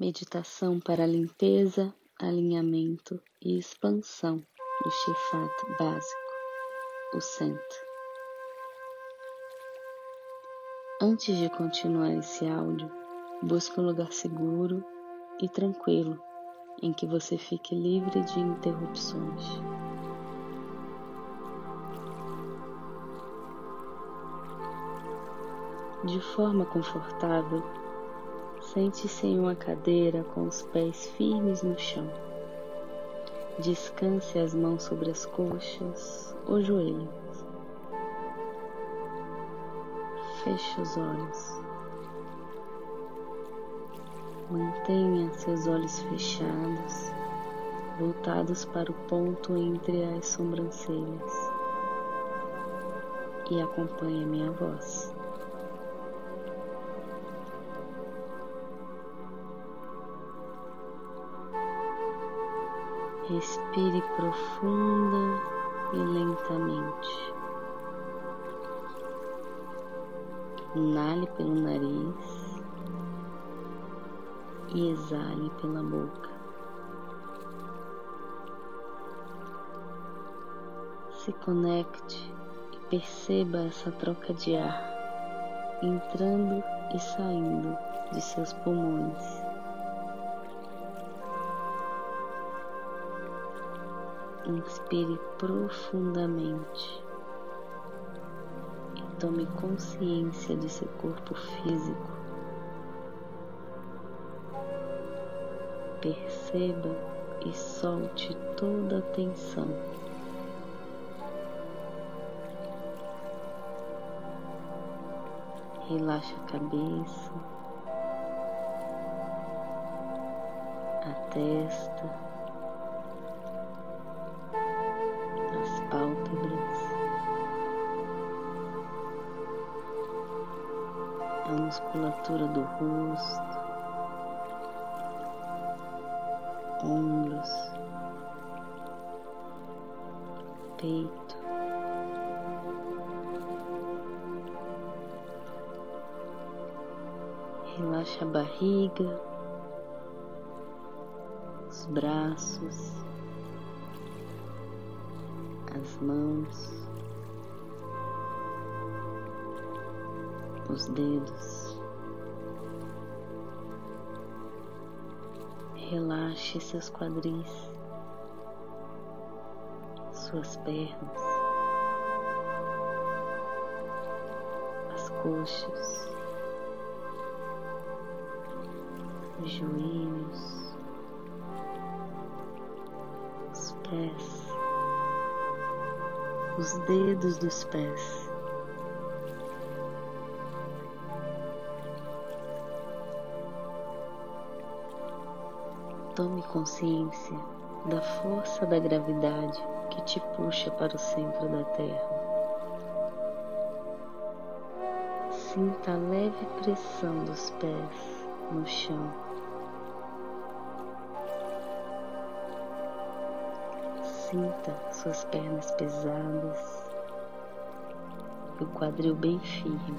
Meditação para limpeza, alinhamento e expansão do Shifat básico, o centro. Antes de continuar esse áudio, busque um lugar seguro e tranquilo em que você fique livre de interrupções. De forma confortável, sente-se em uma cadeira com os pés firmes no chão. Descanse as mãos sobre as coxas ou joelhos. Feche os olhos. Mantenha seus olhos fechados, voltados para o ponto entre as sobrancelhas e acompanhe a minha voz. Respire profunda e lentamente. Inale pelo nariz e exale pela boca. Se conecte e perceba essa troca de ar entrando e saindo de seus pulmões. Inspire profundamente e tome consciência de seu corpo físico. Perceba e solte toda a tensão. Relaxe a cabeça, a testa. Pálpebras, a musculatura do rosto, ombros, peito. Relaxa a barriga, os braços, as mãos, os dedos. Relaxe seus quadris, suas pernas, as coxas, os joelhos, os dedos dos pés. Tome consciência da força da gravidade que te puxa para o centro da Terra. Sinta a leve pressão dos pés no chão. Sinta suas pernas pesadas o quadril bem firme.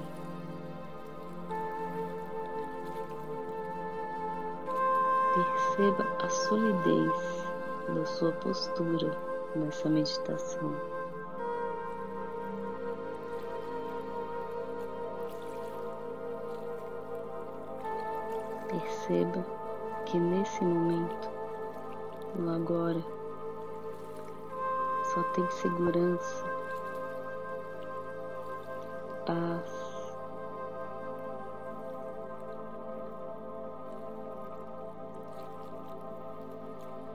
Perceba a solidez da sua postura nessa meditação. Perceba que nesse momento, no agora, só tem segurança, paz.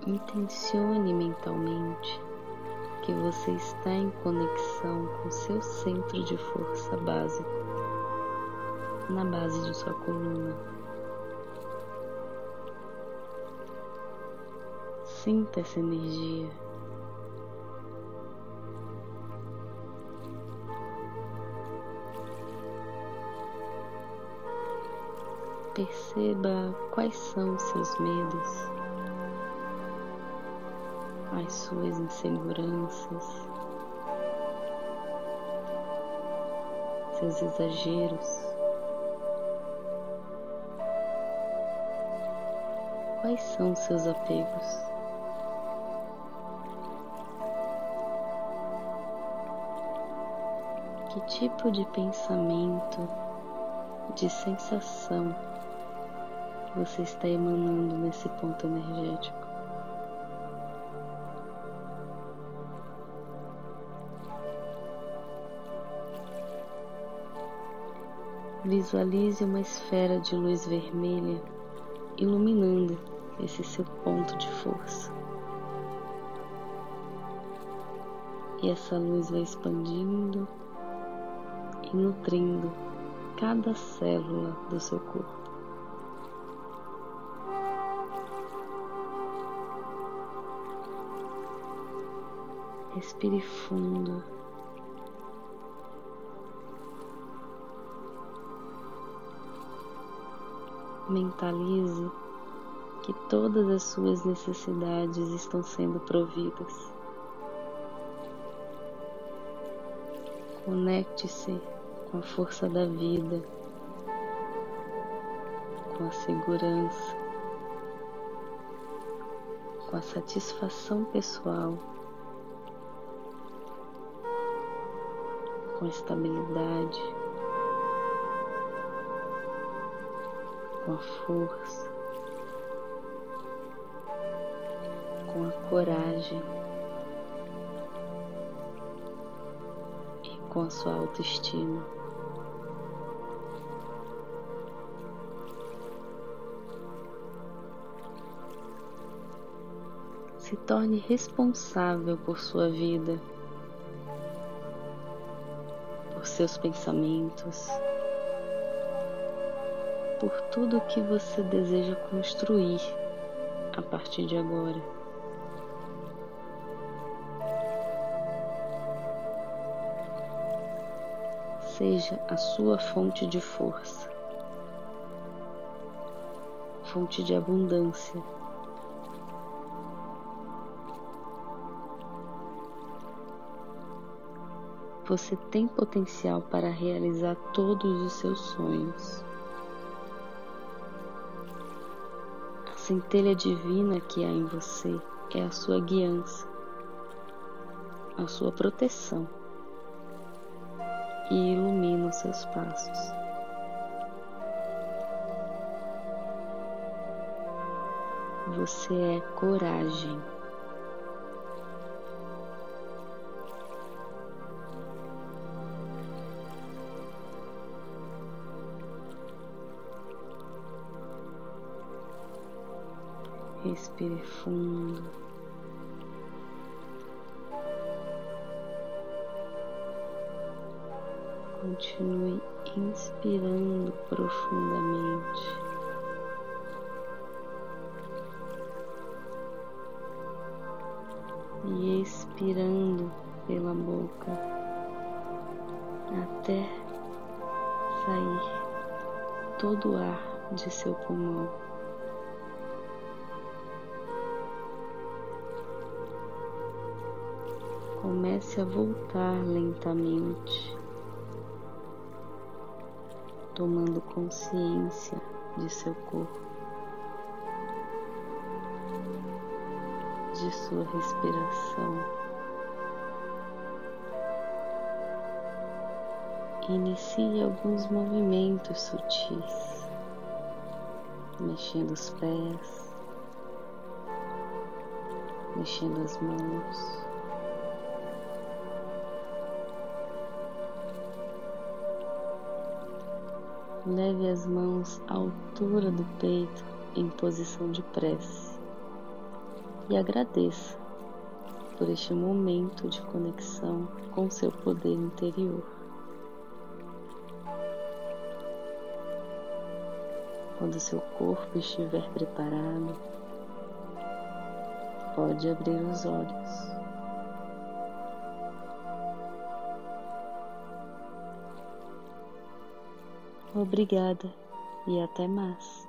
Intencione mentalmente que você está em conexão com seu centro de força básico, na base de sua coluna. Sinta essa energia. Perceba quais são seus medos, as suas inseguranças, seus exageros. quais são seus apegos. Que tipo de pensamento, de sensação você está emanando nesse ponto energético? Visualize uma esfera de luz vermelha iluminando esse seu ponto de força. E essa luz vai expandindo e nutrindo cada célula do seu corpo. Respire fundo. Mentalize que todas as suas necessidades estão sendo providas. Conecte-se com a força da vida, com a segurança, com a satisfação pessoal, com estabilidade. com a força, com a coragem e com a sua autoestima. Se torne responsável por sua vida, seus pensamentos por tudo que você deseja construir a partir de agora. Seja a sua fonte de força, fonte de abundância. Você tem potencial para realizar todos os seus sonhos. centelha divina que há em você é a sua guiança, a sua proteção e ilumina os seus passos. Você é coragem. Respire fundo. Continue inspirando profundamente. E expirando pela boca até sair todo o ar de seu pulmão. Comece a voltar lentamente, tomando consciência de seu corpo, de sua respiração. Inicie alguns movimentos sutis, mexendo os pés, mexendo as mãos. Leve as mãos à altura do peito em posição de prece e agradeça por este momento de conexão com seu poder interior. Quando seu corpo estiver preparado, pode abrir os olhos. Obrigada e até mais.